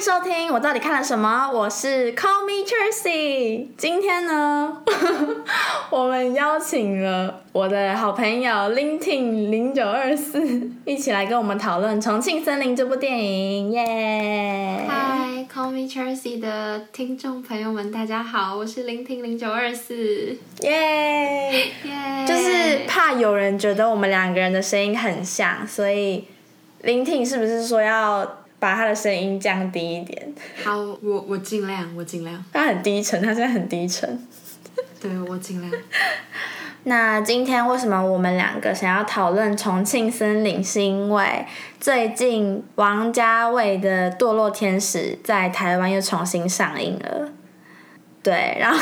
迎收听，我到底看了什么？我是 Call Me Chelsea。今天呢，我们邀请了我的好朋友 Linting 零九二四一起来跟我们讨论《重庆森林》这部电影，耶！嗨，Call Me Chelsea 的听众朋友们，大家好，我是聆听零九二四，耶！耶！就是怕有人觉得我们两个人的声音很像，所以 Linting 是不是说要？把他的声音降低一点。好，我我尽量，我尽量。他很低沉，他现在很低沉。对，我尽量。那今天为什么我们两个想要讨论《重庆森林》？是因为最近王家卫的《堕落天使》在台湾又重新上映了。对，然后，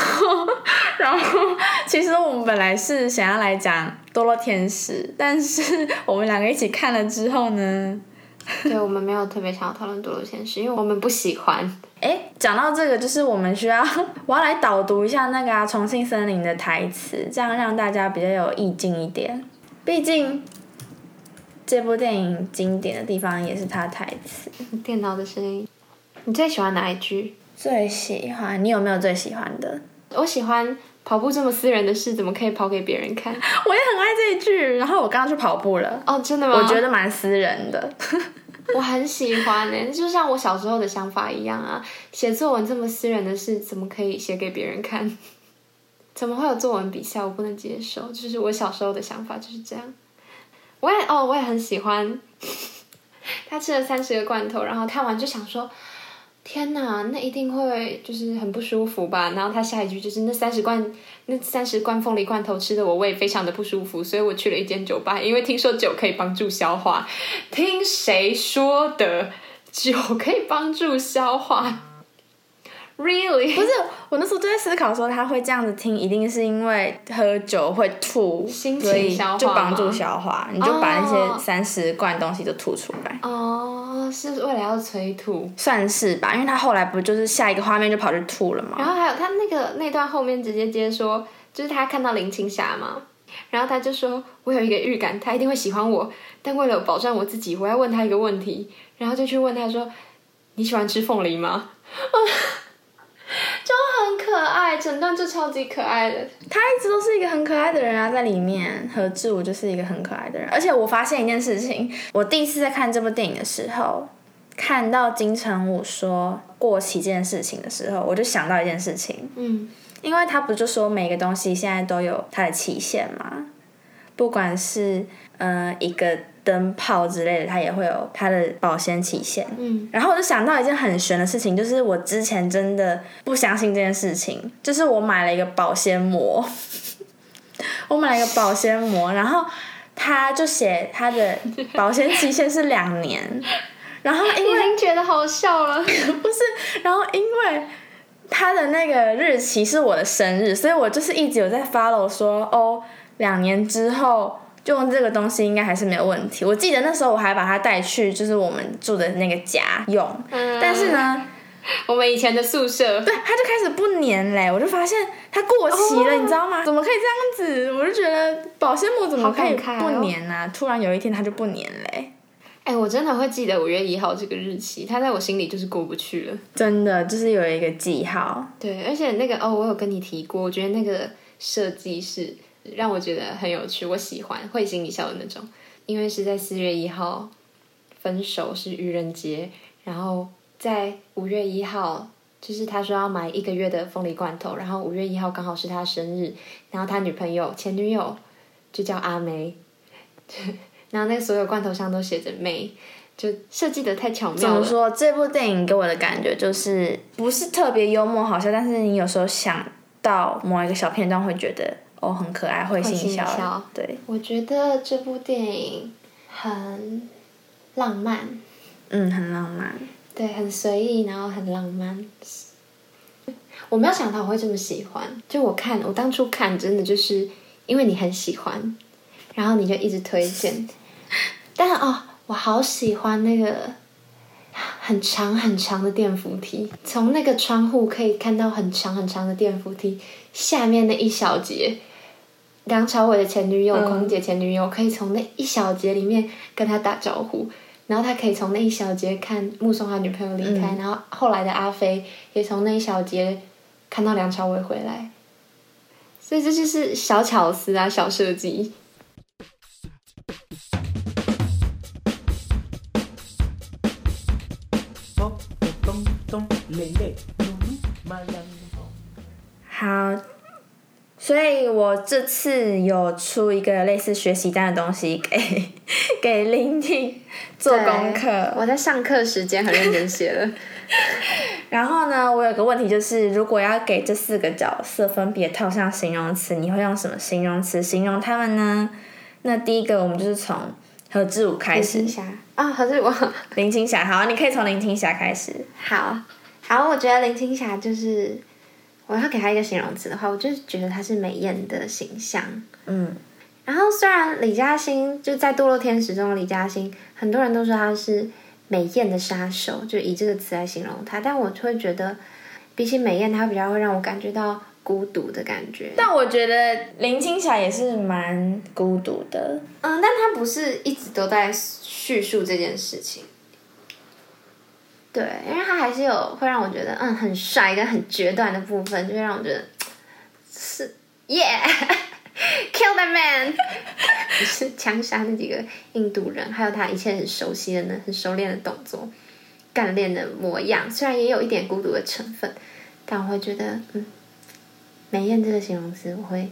然后，其实我们本来是想要来讲《堕落天使》，但是我们两个一起看了之后呢？对我们没有特别想要讨论《堕落现实》，因为我们不喜欢。哎，讲到这个，就是我们需要 我要来导读一下那个《重庆森林》的台词，这样让大家比较有意境一点。毕竟这部电影经典的地方也是它台词。电脑的声音。你最喜欢哪一句？最喜欢？你有没有最喜欢的？我喜欢跑步这么私人的事，怎么可以跑给别人看？我也很爱这一句。然后我刚刚去跑步了。哦，真的吗？我觉得蛮私人的。我很喜欢呢，就像我小时候的想法一样啊。写作文这么私人的事，怎么可以写给别人看？怎么会有作文比赛？我不能接受。就是我小时候的想法就是这样。我也哦，我也很喜欢。他吃了三十个罐头，然后看完就想说。天呐，那一定会就是很不舒服吧？然后他下一句就是那三十罐那三十罐凤梨罐头吃的我胃非常的不舒服，所以我去了一间酒吧，因为听说酒可以帮助消化。听谁说的？酒可以帮助消化？Really？不是，我那时候就在思考说，他会这样子听，一定是因为喝酒会吐，所以就帮助消化。你就把那些三十罐东西都吐出来。哦，是为了要催吐？算是吧，因为他后来不就是下一个画面就跑去吐了嘛。然后还有他那个那段后面直接接说，就是他看到林青霞嘛，然后他就说：“我有一个预感，他一定会喜欢我，但为了保障我自己，我要问他一个问题。”然后就去问他说：“你喜欢吃凤梨吗？” 就很可爱，整段就超级可爱的。他一直都是一个很可爱的人啊，在里面何志武就是一个很可爱的人。而且我发现一件事情，我第一次在看这部电影的时候，看到金城武说过期这件事情的时候，我就想到一件事情。嗯，因为他不就说每个东西现在都有它的期限吗？不管是呃一个。灯泡之类的，它也会有它的保鲜期限。嗯，然后我就想到一件很玄的事情，就是我之前真的不相信这件事情，就是我买了一个保鲜膜，我买了一个保鲜膜，然后它就写它的保鲜期限是两年，然后因为觉得好笑了，不是，然后因为它的那个日期是我的生日，所以我就是一直有在 follow 说哦，两年之后。就用这个东西应该还是没有问题。我记得那时候我还把它带去，就是我们住的那个家用。嗯。但是呢，我们以前的宿舍，对，它就开始不粘嘞。我就发现它过期了，你知道吗？怎么可以这样子？我就觉得保鲜膜怎么可以不粘呢？突然有一天它就不粘嘞。哎，我真的会记得五月一号这个日期，它在我心里就是过不去了。真的，就是有一个记号。对，而且那个哦，我有跟你提过，我觉得那个设计是。让我觉得很有趣，我喜欢会心一笑的那种。因为是在四月一号分手是愚人节，然后在五月一号就是他说要买一个月的凤梨罐头，然后五月一号刚好是他生日，然后他女朋友前女友就叫阿梅，然后那个所有罐头上都写着梅，就设计的太巧妙了。怎么说？这部电影给我的感觉就是不是特别幽默好笑，但是你有时候想到某一个小片段会觉得。哦，很可爱，会心一笑。对，我觉得这部电影很浪漫。嗯，很浪漫。对，很随意，然后很浪漫。我没有想到我会这么喜欢。就我看，我当初看，真的就是因为你很喜欢，然后你就一直推荐。但哦，我好喜欢那个很长很长的电扶梯，从那个窗户可以看到很长很长的电扶梯下面那一小节。梁朝伟的前女友，空姐前女友，可以从那一小节里面跟他打招呼，然后他可以从那一小节看目送他女朋友离开，然后后来的阿飞也从那一小节看到梁朝伟回来，所以这就是小巧思啊，小设计。好，所以我这次有出一个类似学习单的东西给给林婷做功课。我在上课时间很认真写了。然后呢，我有个问题就是，如果要给这四个角色分别套上形容词，你会用什么形容词形容他们呢？那第一个，我们就是从何志武开始。林青霞啊，何志武。林青霞，好，你可以从林青霞开始。好，好，我觉得林青霞就是，我要给他一个形容词的话，我就是觉得她是美艳的形象。嗯。然后虽然李嘉欣就在《堕落天使》中的李嘉欣，很多人都说她是。美艳的杀手，就以这个词来形容她，但我会觉得，比起美艳，她比较会让我感觉到孤独的感觉。但我觉得林青霞也是蛮孤独的，嗯，但她不是一直都在叙述这件事情。对，因为他还是有会让我觉得，嗯，很帅跟很决断的部分，就会让我觉得是耶。Kill that man！是枪杀那几个印度人，还有他一切很熟悉的、呢，很熟练的动作、干练的模样。虽然也有一点孤独的成分，但我会觉得，嗯，美艳这个形容词，我会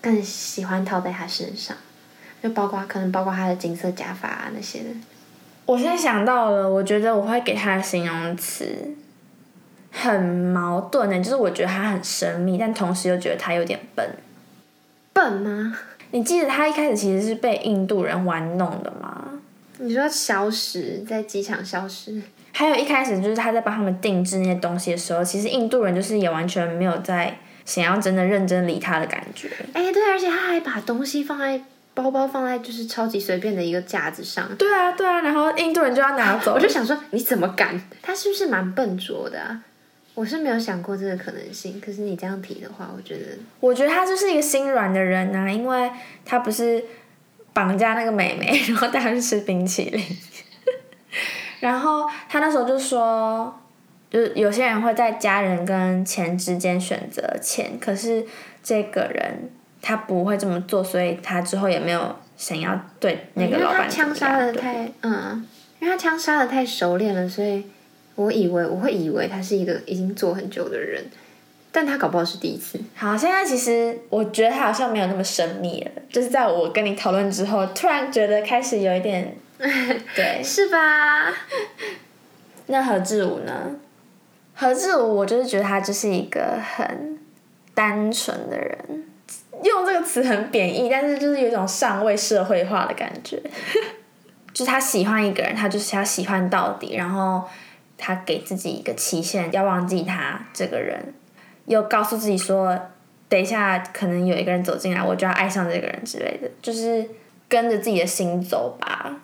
更喜欢套在他身上，就包括可能包括他的金色假发啊那些的。我现在想到了，我觉得我会给他的形容词很矛盾的，就是我觉得他很神秘，但同时又觉得他有点笨。笨吗？你记得他一开始其实是被印度人玩弄的吗？你说消失在机场消失，还有一开始就是他在帮他们定制那些东西的时候，其实印度人就是也完全没有在想要真的认真理他的感觉。哎，对，而且他还把东西放在包包放在就是超级随便的一个架子上。对啊，对啊，然后印度人就要拿走，我就想说你怎么敢？他是不是蛮笨拙的啊？我是没有想过这个可能性，可是你这样提的话，我觉得，我觉得他就是一个心软的人呐，因为他不是绑架那个美眉，然后带她去吃冰淇淋，然后他那时候就说，就是有些人会在家人跟钱之间选择钱，可是这个人他不会这么做，所以他之后也没有想要对那个老板枪杀的太，嗯，因为他枪杀的太熟练了，所以。我以为我会以为他是一个已经做很久的人，但他搞不好是第一次。好，现在其实我觉得他好像没有那么神秘了，就是在我跟你讨论之后，突然觉得开始有一点，对，是吧？那何志武呢？何志武，我就是觉得他就是一个很单纯的人，用这个词很贬义，但是就是有一种尚未社会化的感觉，就是他喜欢一个人，他就是要喜欢到底，然后。他给自己一个期限，要忘记他这个人，又告诉自己说，等一下可能有一个人走进来，我就要爱上这个人之类的，就是跟着自己的心走吧。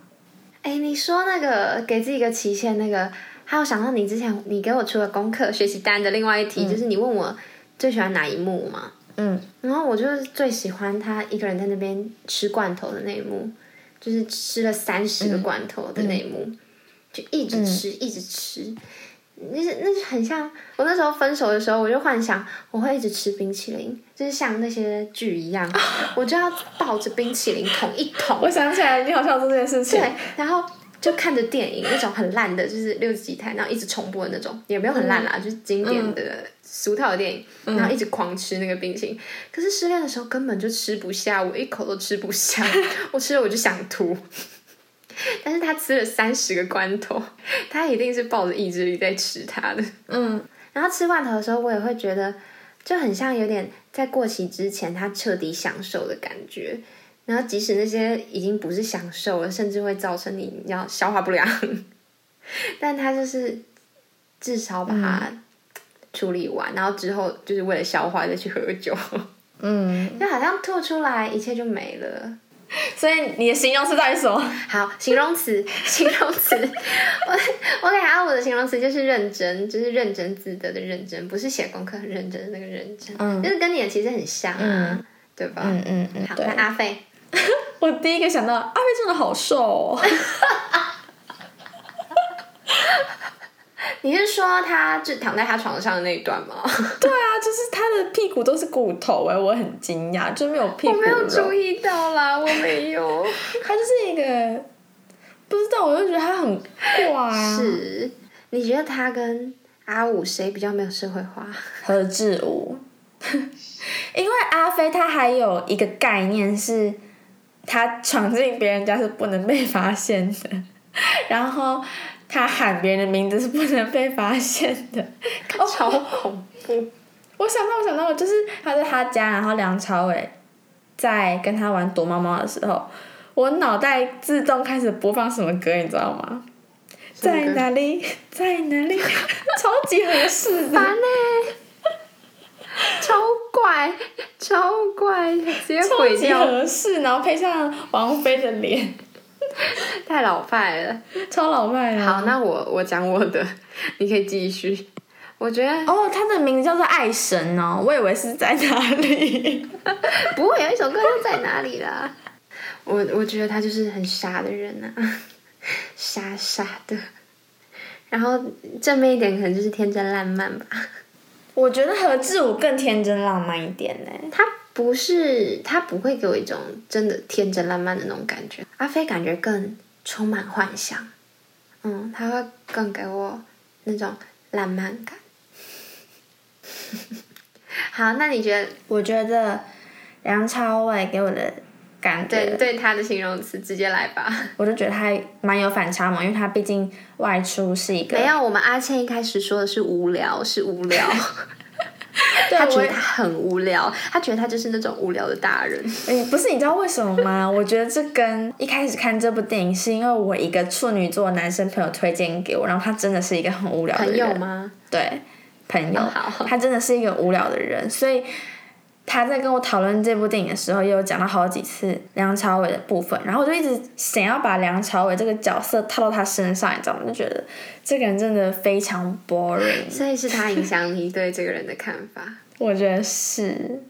哎，你说那个给自己一个期限，那个还有想到你之前你给我出的功课学习单的另外一题，就是你问我最喜欢哪一幕嘛？嗯，然后我就是最喜欢他一个人在那边吃罐头的那一幕，就是吃了三十个罐头的那一幕。就一直吃，一直吃，那是那是很像我那时候分手的时候，我就幻想我会一直吃冰淇淋，就是像那些剧一样，我就要抱着冰淇淋捅一捅。我想起来，你好像做这件事情。对，然后就看着电影，那种很烂的，就是六十几台，然后一直重播的那种，也没有很烂啦，就是经典的俗套的电影，然后一直狂吃那个冰淇淋。可是失恋的时候根本就吃不下，我一口都吃不下，我吃了我就想吐。但是他吃了三十个罐头，他一定是抱着意志力在吃它的。嗯，然后吃罐头的时候，我也会觉得就很像有点在过期之前他彻底享受的感觉。然后即使那些已经不是享受了，甚至会造成你要消化不良，但他就是至少把它处理完，然后之后就是为了消化再去喝酒。嗯，就好像吐出来，一切就没了。所以你的形容词到底什么？好，形容词，形容词，我我给阿五的形容词就是认真，就是认真自得的认真，不是写功课很认真的那个认真，嗯，就是跟你的其实很像啊，对吧？嗯嗯嗯。好，那阿飞，我第一个想到阿飞真的好瘦，哦，你是说他就躺在他床上的那一段吗？对啊，就是他的屁股都是骨头哎，我很惊讶，就没有屁股我没有注。意到啦，我没有。他就是一个不知道，我就觉得他很怪啊。是，你觉得他跟阿五谁比较没有社会化？何志武，因为阿飞他还有一个概念是，他闯进别人家是不能被发现的，然后他喊别人的名字是不能被发现的。哦，超恐怖！我想到，我想到，就是他在他家，然后梁朝伟在跟他玩躲猫猫的时候，我脑袋自动开始播放什么歌，你知道吗？在哪里，在哪里，超级合适的。超怪，超怪，直接毁掉，合适，然后配上王菲的脸，太老派了。超老派了。好，那我我讲我的，你可以继续。我觉得哦，他的名字叫做爱神哦，我以为是在哪里。不会有一首歌就在哪里啦。我我觉得他就是很傻的人呐、傻傻的。然后正面一点可能就是天真烂漫吧。我觉得何志武更天真浪漫一点呢。他不是，他不会给我一种真的天真浪漫的那种感觉。阿飞感觉更充满幻想，嗯，他会更给我那种浪漫感。好，那你觉得我觉得梁朝伟给我的感觉，对对他的形容词直接来吧？我就觉得他蛮有反差嘛，因为他毕竟外出是一个没有，我们阿倩一开始说的是无聊，是无聊。他觉得他很无聊，他觉得他就是那种无聊的大人。哎，不是，你知道为什么吗？我觉得这跟一开始看这部电影是因为我一个处女座男生朋友推荐给我，然后他真的是一个很无聊的朋人。友吗？对，朋友，哦好他真的是一个无聊的人，所以他在跟我讨论这部电影的时候，也有讲到好几次梁朝伟的部分，然后我就一直想要把梁朝伟这个角色套到他身上，你知道吗？就觉得这个人真的非常 boring，所以是他影响你对这个人的看法。我觉得是。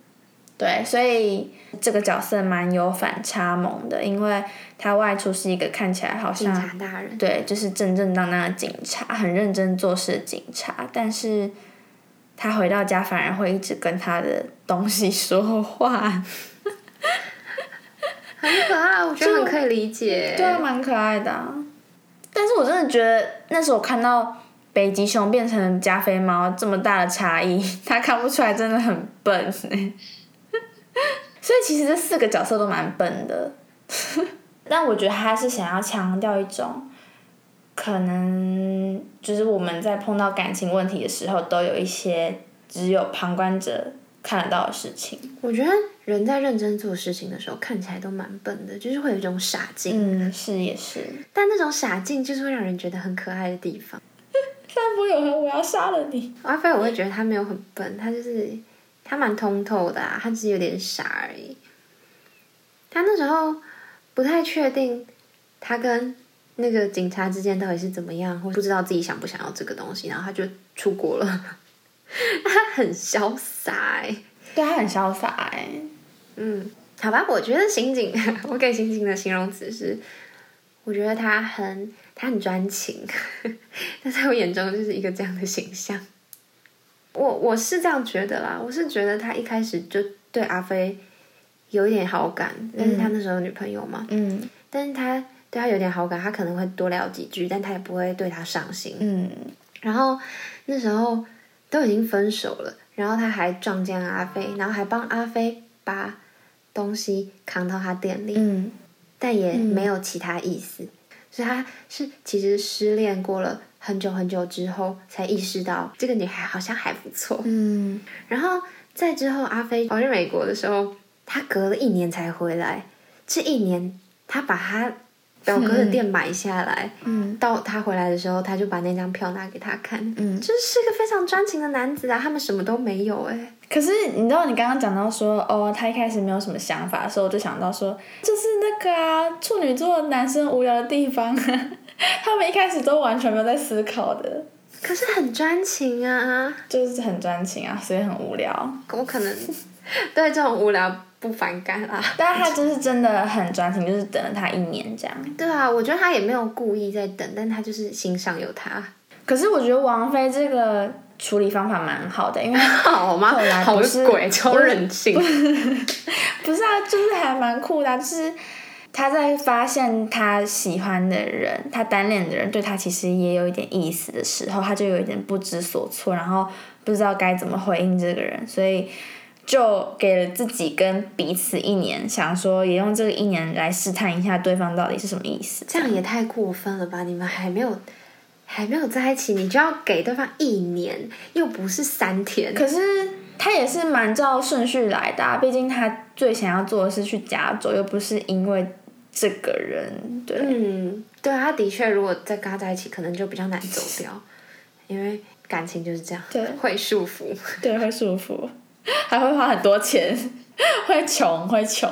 对，所以这个角色蛮有反差萌的，因为他外出是一个看起来好像警像察大人，对，就是正正当当的警察，很认真做事的警察，但是他回到家反而会一直跟他的东西说话，很可爱，我觉得很可以理解。对啊，蛮可爱的啊、但是我真的觉得那时候我看到北极熊变成加菲猫这么大的差异，他看不出来真的很笨欸。所以其实这四个角色都蛮笨的，但我觉得他是想要强调一种，可能就是我们在碰到感情问题的时候，都有一些只有旁观者看得到的事情。我觉得人在认真做事情的时候，看起来都蛮笨的，就是会有一种傻劲。嗯，是也是。但那种傻劲就是会让人觉得很可爱的地方。但不有恨，我要杀了你。阿飞我会觉得他没有很笨，他就是他蛮通透的啊，他只是有点傻而已。他那时候不太确定他跟那个警察之间到底是怎么样，或不知道自己想不想要这个东西，然后他就出国了。他很潇洒哎、对他很潇洒哎、嗯，好吧，我觉得刑警，我给刑警的形容词是，我觉得他很他很专情，他在我眼中就是一个这样的形象。我我是这样觉得啦，我是觉得他一开始就对阿飞有一点好感，但是他那时候有女朋友嘛，嗯但是他对他有点好感，他可能会多聊几句，但他也不会对他上心。嗯，然后那时候都已经分手了，然后他还撞见阿飞，然后还帮阿飞把东西扛到他店里，嗯但也没有其他意思，所以他是其实失恋过了很久很久之后，才意识到这个女孩好像还不错。嗯 然后再之后，阿飞跑去美国的时候，他隔了一年才回来，这一年他把他表哥的店买下来。嗯到他回来的时候，他就把那张票拿给他看，嗯。就是个非常专情的男子啊。他们什么都没有哎、可是你知道，你刚刚讲到说，哦，他一开始没有什么想法的时候，我就想到说，就是那个啊，处女座男生无聊的地方，他们一开始都完全没有在思考的，可是很专情啊。就是很专情啊，所以很无聊。我可能 对这种无聊不反感啦。但是他就是真的很专情，就是等了他一年这样。对啊，我觉得他也没有故意在等，但他就是心上有他。可是我觉得王菲这个处理方法蛮好的，因为好吗？好不是鬼，超任性。不是啊，就是还蛮酷的啊、就是他在发现他喜欢的人，他单恋的人对他其实也有一点意思的时候，他就有一点不知所措，然后不知道该怎么回应这个人，所以就给了自己跟彼此一年，想说也用这个一年来试探一下对方到底是什么意思。这样也太过分了吧！你们还没有还没有在一起，你就要给对方一年，又不是三天。可是他也是蛮照顺序来的、啊，毕竟他最想要做的是去加州，又不是因为这个人。对，嗯，对啊，他的确，如果再跟他在一起，可能就比较难走掉，因为感情就是这样，对会束缚。对，会舒服，还会花很多钱，会穷，会穷。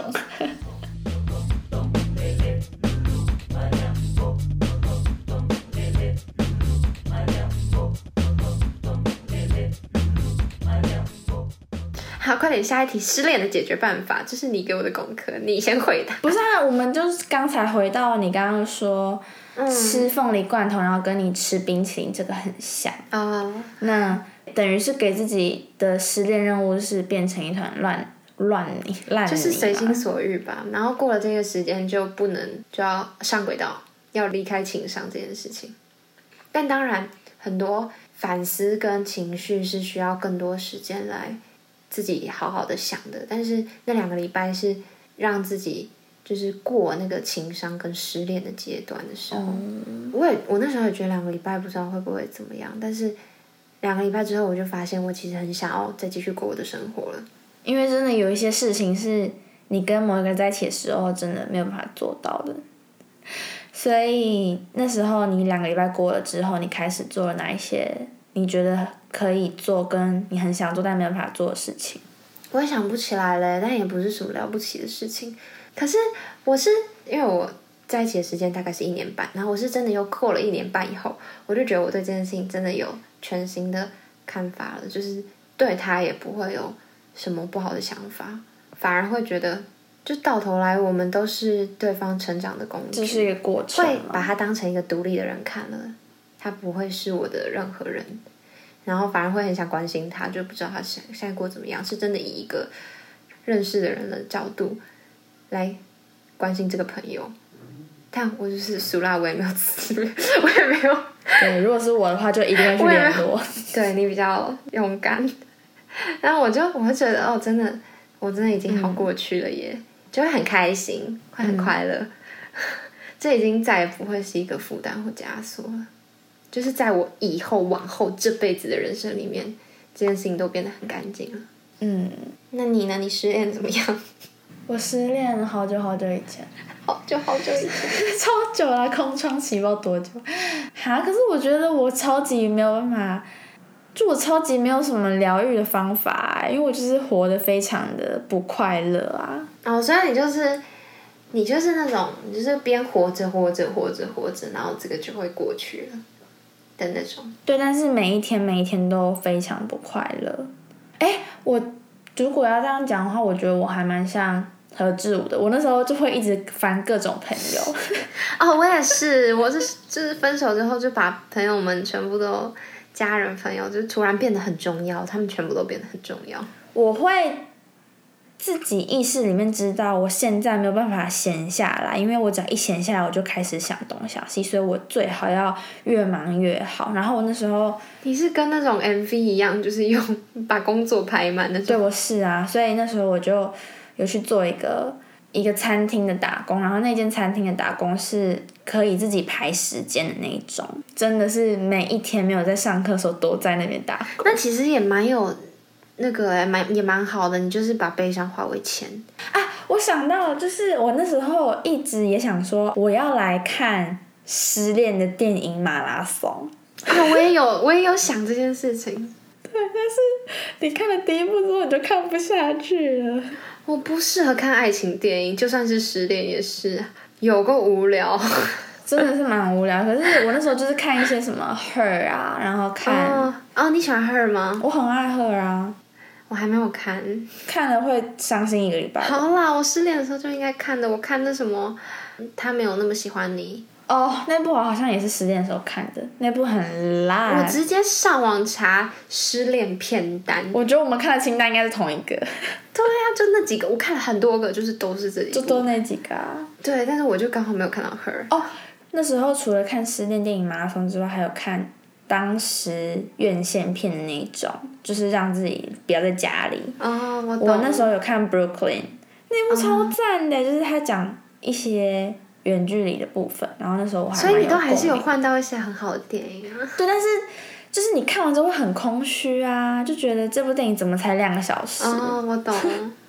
好，快点，下一题，失恋的解决办法，这是你给我的功课，你先回答。不是啊，我们就是刚才回到你刚刚说、嗯吃凤梨罐头，然后跟你吃冰淇淋这个很像。啊、那等于是给自己的失恋任务是变成一团乱乱泥烂泥就是随心所欲吧。然后过了这个时间就不能就要上轨道，要离开情商这件事情。但当然，很多反思跟情绪是需要更多时间来自己好好的想的。但是那两个礼拜是让自己就是过那个情商跟失恋的阶段的时候，我也我那时候也觉得两个礼拜不知道会不会怎么样，但是两个礼拜之后我就发现我其实很想要再继续过我的生活了。因为真的有一些事情是你跟某一个人在一起的时候，真的没有办法做到的。所以那时候你两个礼拜过了之后，你开始做了哪一些你觉得可以做，跟你很想做但没有办法做的事情？我也想不起来了，但也不是什么了不起的事情。可是我是因为我在一起的时间大概是一年半，然后我是真的又过了一年半以后，我就觉得我对这件事情真的有全新的看法了，就是对他也不会有什么不好的想法，反而会觉得，就到头来我们都是对方成长的工具，这是一个过程会把他当成一个独立的人看了，他不会是我的任何人，然后反而会很想关心他，就不知道他现现在过得怎么样，是真的以一个认识的人的角度来关心这个朋友。但我就是熟辣，我也没有吃，我也没有对，如果是我的话，就一定会去联络。对你比较勇敢。然后我就我会觉得哦，真的，我真的已经好过去了耶，就会很开心，会很快乐。这已经再也不会是一个负担或枷锁了，就是在我以后往后这辈子的人生里面，这件事情都变得很干净了。嗯，那你呢？你失恋怎么样？我失恋了好久好久以前，好久好久以前，超久了，空窗期不知道多久。哈，可是我觉得我超级没有办法，就我超级没有什么疗愈的方法、因为我就是活得非常的不快乐啊。哦，所以你就是你就是那种，你就是边活着活着活着活着，然后这个就会过去了的那种。对，但是每一天每一天都非常不快乐。哎，我如果要这样讲的话，我觉得我还蛮像何志武的。我那时候就会一直翻各种朋友，哦，我也是，我是就是分手之后就把朋友们全部都家人朋友就突然变得很重要，他们全部都变得很重要。我会自己意识里面知道，我现在没有办法闲下来，因为我只要一闲下来，我就开始想东想西，所以我最好要越忙越好。然后我那时候你是跟那种 MV 一样，就是用 把工作排满的对。我是啊，所以那时候我就有去做一个一个餐厅的打工，然后那间餐厅的打工是可以自己排时间的那一种，真的是每一天没有在上课的时候都在那边打工。那其实也蛮有那个欸蛮也蛮好的，你就是把悲伤化为钱。啊，我想到就是我那时候一直也想说，我要来看失恋的电影马拉松。啊，我也有我也有想这件事情。你看了第一部之后，你就看不下去了。我不适合看爱情电影，就算是失恋也是有够无聊。真的是蛮无聊，可是我那时候就是看一些什么 Her 啊，然后看、哦哦，你喜欢 Her 吗？我很爱 Her 啊，我还没有看。看了会伤心一个礼拜。好啦，我失恋的时候就应该看的。我看那什么，他没有那么喜欢你。哦，那部我好像也是失恋的时候看的，那部很烂。我直接上网查失恋片单。我觉得我们看的清单应该是同一个。对啊，就那几个，我看了很多个，就是都是这里。就都那几个啊。对，但是我就刚好没有看到 Her。哦，那时候除了看失恋电影马拉松之外，还有看当时院线片的那种，就是让自己不要在家里。哦，我我那时候有看 Brooklyn，那部超赞的，就是他讲一些。远距离的部分，然后那时候我还所以你都还是有换到一些很好的电影啊。对，但是就是你看完之后会很空虚啊，就觉得这部电影怎么才两个小时？哦，我懂。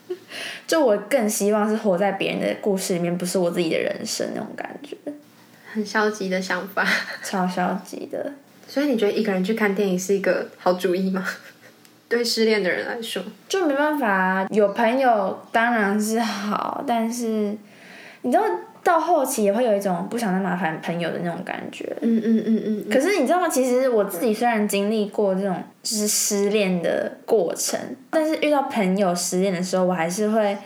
就我更希望是活在别人的故事里面，不是我自己的人生那种感觉。很消极的想法，超消极的。所以你觉得一个人去看电影是一个好主意吗？对失恋的人来说，就没办法。有朋友当然是好，但是你知道。到后期也会有一种不想再麻烦朋友的那种感觉。嗯嗯嗯嗯。可是你知道吗？其实我自己虽然经历过这种就是失恋的过程，但是遇到朋友失恋的时候，我还是会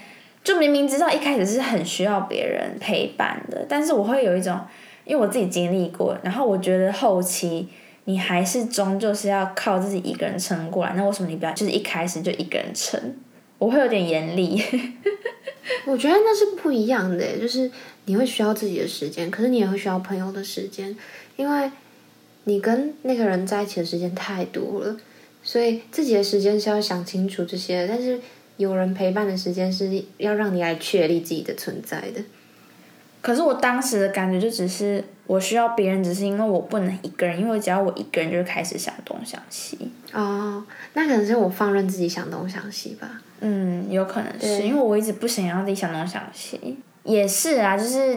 就明明知道一开始是很需要别人陪伴的，但是我会有一种，因为我自己经历过，然后我觉得后期你还是终究是要靠自己一个人撑过来。那为什么你不要就是一开始就一个人撑？我会有点严厉。我觉得那是不一样的，就是你会需要自己的时间，可是你也会需要朋友的时间，因为你跟那个人在一起的时间太多了，所以自己的时间是要想清楚这些，但是有人陪伴的时间是要让你来确立自己的存在的。可是我当时的感觉就只是我需要别人，只是因为我不能一个人，因为只要我一个人就开始想东想西。哦，那可能是我放任自己想东想西吧。嗯，有可能是因为我一直不想要自己想东想西。也是啊，就是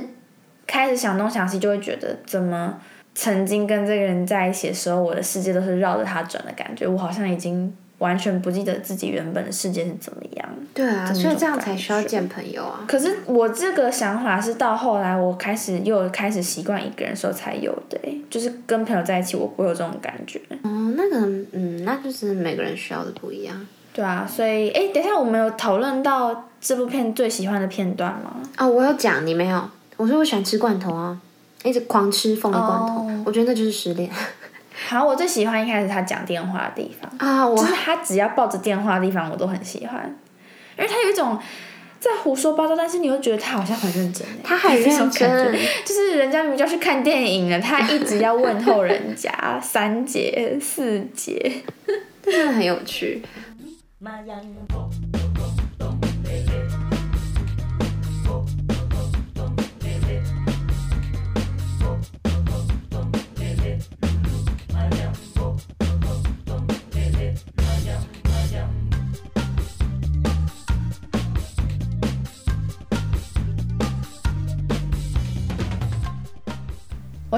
开始想东想西，就会觉得怎么曾经跟这个人在一起的时候，我的世界都是绕着他转的感觉，我好像已经。完全不记得自己原本的世界是怎么样。对啊，所以这样才需要见朋友啊。可是我这个想法是到后来我开始又开始习惯一个人时候才有的，就是跟朋友在一起我不会有这种感觉。哦，那个，嗯，那就是每个人需要的不一样。对啊，所以，哎，等一下，我们有讨论到这部片最喜欢的片段吗？哦，我有讲，你没有。我说我喜欢吃罐头啊，一直狂吃凤梨罐头，我觉得那就是失恋。好，我最喜欢一开始他讲电话的地方啊，就是他只要抱着电话的地方，我都很喜欢，因为他有一种在胡说八道，但是你又觉得他好像很认真，他很认真，就是人家明明就要去看电影了，他一直要问候人家 三节四节，真的很有趣。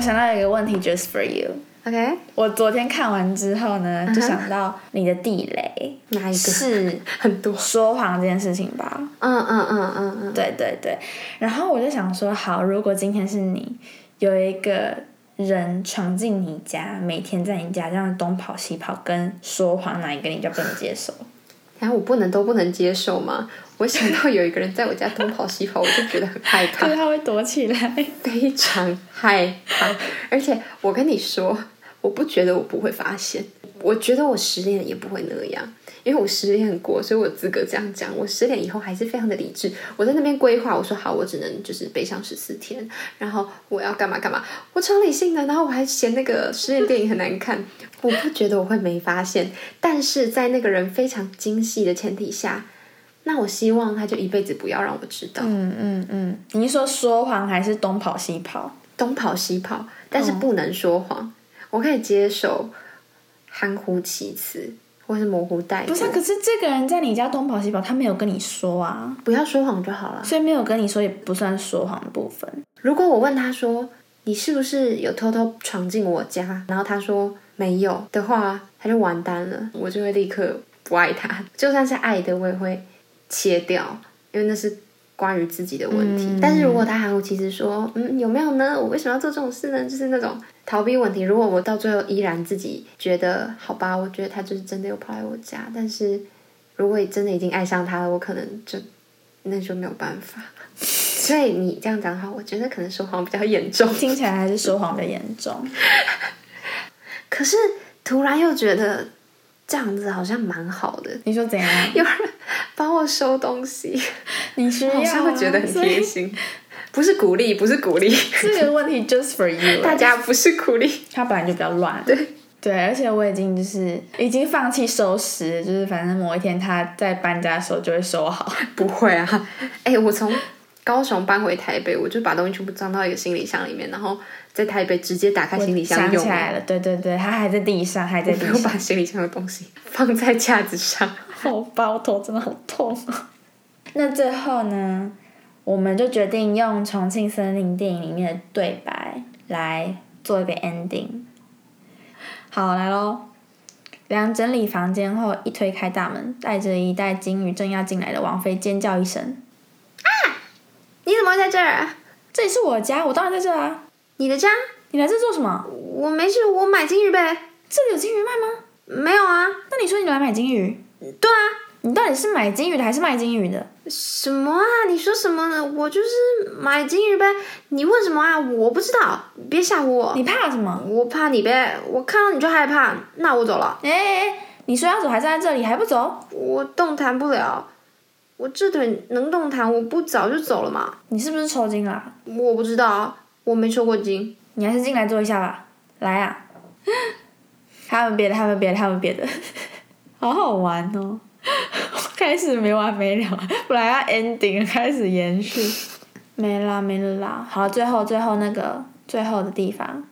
我想到一个问题，just for you。OK。我昨天看完之后呢，就想到你的地雷哪一个？是 很多说谎这件事情吧？嗯嗯嗯嗯嗯。对对对。然后我就想说，好，如果今天是你有一个人闯进你家，每天在你家这样东跑西跑跟说谎，哪一个你就不能接受？然后我不能都不能接受嘛？我想到有一个人在我家东跑西跑，我就觉得很害怕。对，他会躲起来，非常害怕。而且我跟你说，我不觉得我不会发现，我觉得我失恋也不会那样。因为我失恋过，所以我有资格这样讲。我失恋以后还是非常的理智。我在那边规划，我说好，我只能就是悲伤十四天，然后我要干嘛干嘛，我超理性的。然后我还嫌那个失恋电影很难看，我不觉得我会没发现。但是在那个人非常精细的前提下，那我希望他就一辈子不要让我知道。嗯嗯嗯，你是说说谎还是东跑西跑？东跑西跑，但是不能说谎。我可以接受含糊其辞。或是模糊带不是，可是这个人在你家东跑西跑，他没有跟你说啊，不要说谎就好了。所以没有跟你说也不算说谎的部分。如果我问他说你是不是有偷偷闯进我家，然后他说没有的话，他就完蛋了，我就会立刻不爱他。就算是爱的，我也会切掉，因为那是。关于自己的问题，但是如果他含糊其辞说，嗯，有没有呢？我为什么要做这种事呢？就是那种逃避问题。如果我到最后依然自己觉得，好吧，我觉得他就是真的有跑来我家，但是如果真的已经爱上他了，我可能就那就没有办法。所以你这样讲的话，我觉得可能说谎比较严重。听起来还是说谎的严重。可是突然又觉得这样子好像蛮好的，你说怎样？有人帮我收东西，你需要好像会觉得很贴心。不是鼓励，不是鼓励，这个问题 just for you，大家不是鼓励。它本来就比较乱。对对，而且我已经就是已经放弃收拾，就是反正某一天他在搬家的时候就会收好。不会啊，哎、我从高雄搬回台北，我就把东西全部装到一个行李箱里面，然后在台北直接打开行李箱用想起。来了，对对对，它还在地上，还在地我没有把。行李箱的东西 放在架子上。好吧，我头真的好痛啊。那最后呢，我们就决定用《重庆森林》电影里面的对白来做一个 ending。好，来喽。梁整理房间后，一推开大门，带着一袋金鱼正要进来的王菲尖叫一声啊你怎么会在这儿？：“这里是我家，我当然在这啊！你的家？你来这做什么？我没事，我买金鱼呗。这里有金鱼卖吗？没有啊。那你说你来买金鱼，对啊。你到底是买金鱼的还是卖金鱼的？什么啊？你说什么呢？我就是买金鱼呗。你问什么啊？我不知道，别吓唬我。你怕什么？我怕你呗，我看到你就害怕。那我走了，哎哎哎，你说要走还站在这里还不走？我动弹不了。我这腿能动弹，我不早就走了吗。你是不是抽筋了？我不知道，我没抽过筋。你还是进来坐一下吧。来啊！还有别的，还有别的，还有别的，好好玩哦！开始没完没了，本来要 ending，开始延续，没啦没了啦。好，最后最后那个最后的地方，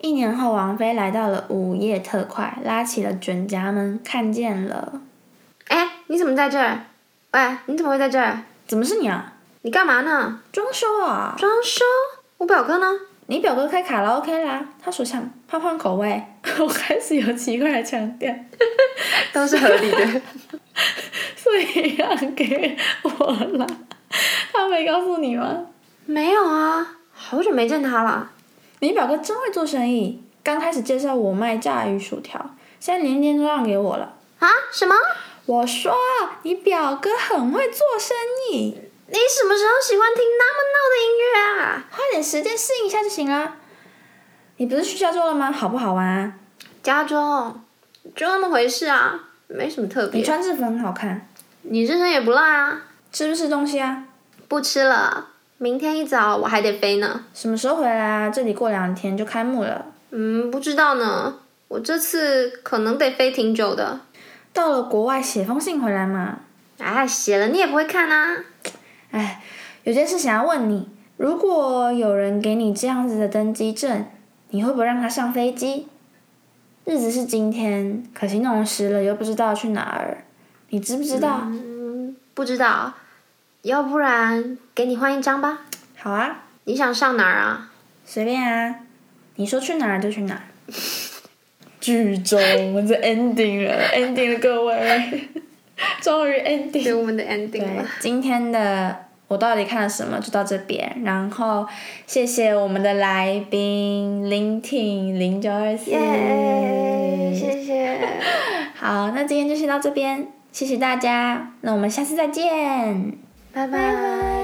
一年后，王菲来到了午夜特快，拉起了卷夹门，看见了，哎，你怎么在这儿？喂，你怎么会在这儿？怎么是你啊？你干嘛呢？装修啊？装修？我表哥呢？你表哥开卡拉 OK 啦，他说想换换口味，我开始有奇怪的腔调。都是合理的。所以让给我了。他没告诉你吗？没有啊，好久没见他了。你表哥真会做生意，刚开始介绍我卖炸鱼薯条，现在连店都让给我了。啊？什么？我说你表哥很会做生意，你什么时候喜欢听那么闹的音乐啊？花点时间适应一下就行了。你不是去加州了吗？好不好玩啊？加州，就那么回事啊，没什么特别。你穿制服很好看，你这身也不赖啊。吃不吃东西啊？不吃了，明天一早我还得飞呢。什么时候回来啊？这里过两天就开幕了。嗯，不知道呢。我这次可能得飞挺久的。到了国外写封信回来嘛。哎，写了你也不会看啊。哎，有件事想要问你：如果有人给你这样子的登机证，你会不会让他上飞机？日子是今天，可惜弄湿了，又不知道去哪儿，你知不知道？嗯，不知道。要不然给你换一张吧。好啊，你想上哪儿啊？随便啊，你说去哪儿就去哪儿。剧终，我们这 ending 了，ending 了，各位，终于 ending。对，我们的 ending 对了。，今天的我到底看了什么就到这边，然后谢谢我们的来宾林挺零九二四，谢谢。好，那今天就先到这边，谢谢大家，那我们下次再见。拜拜。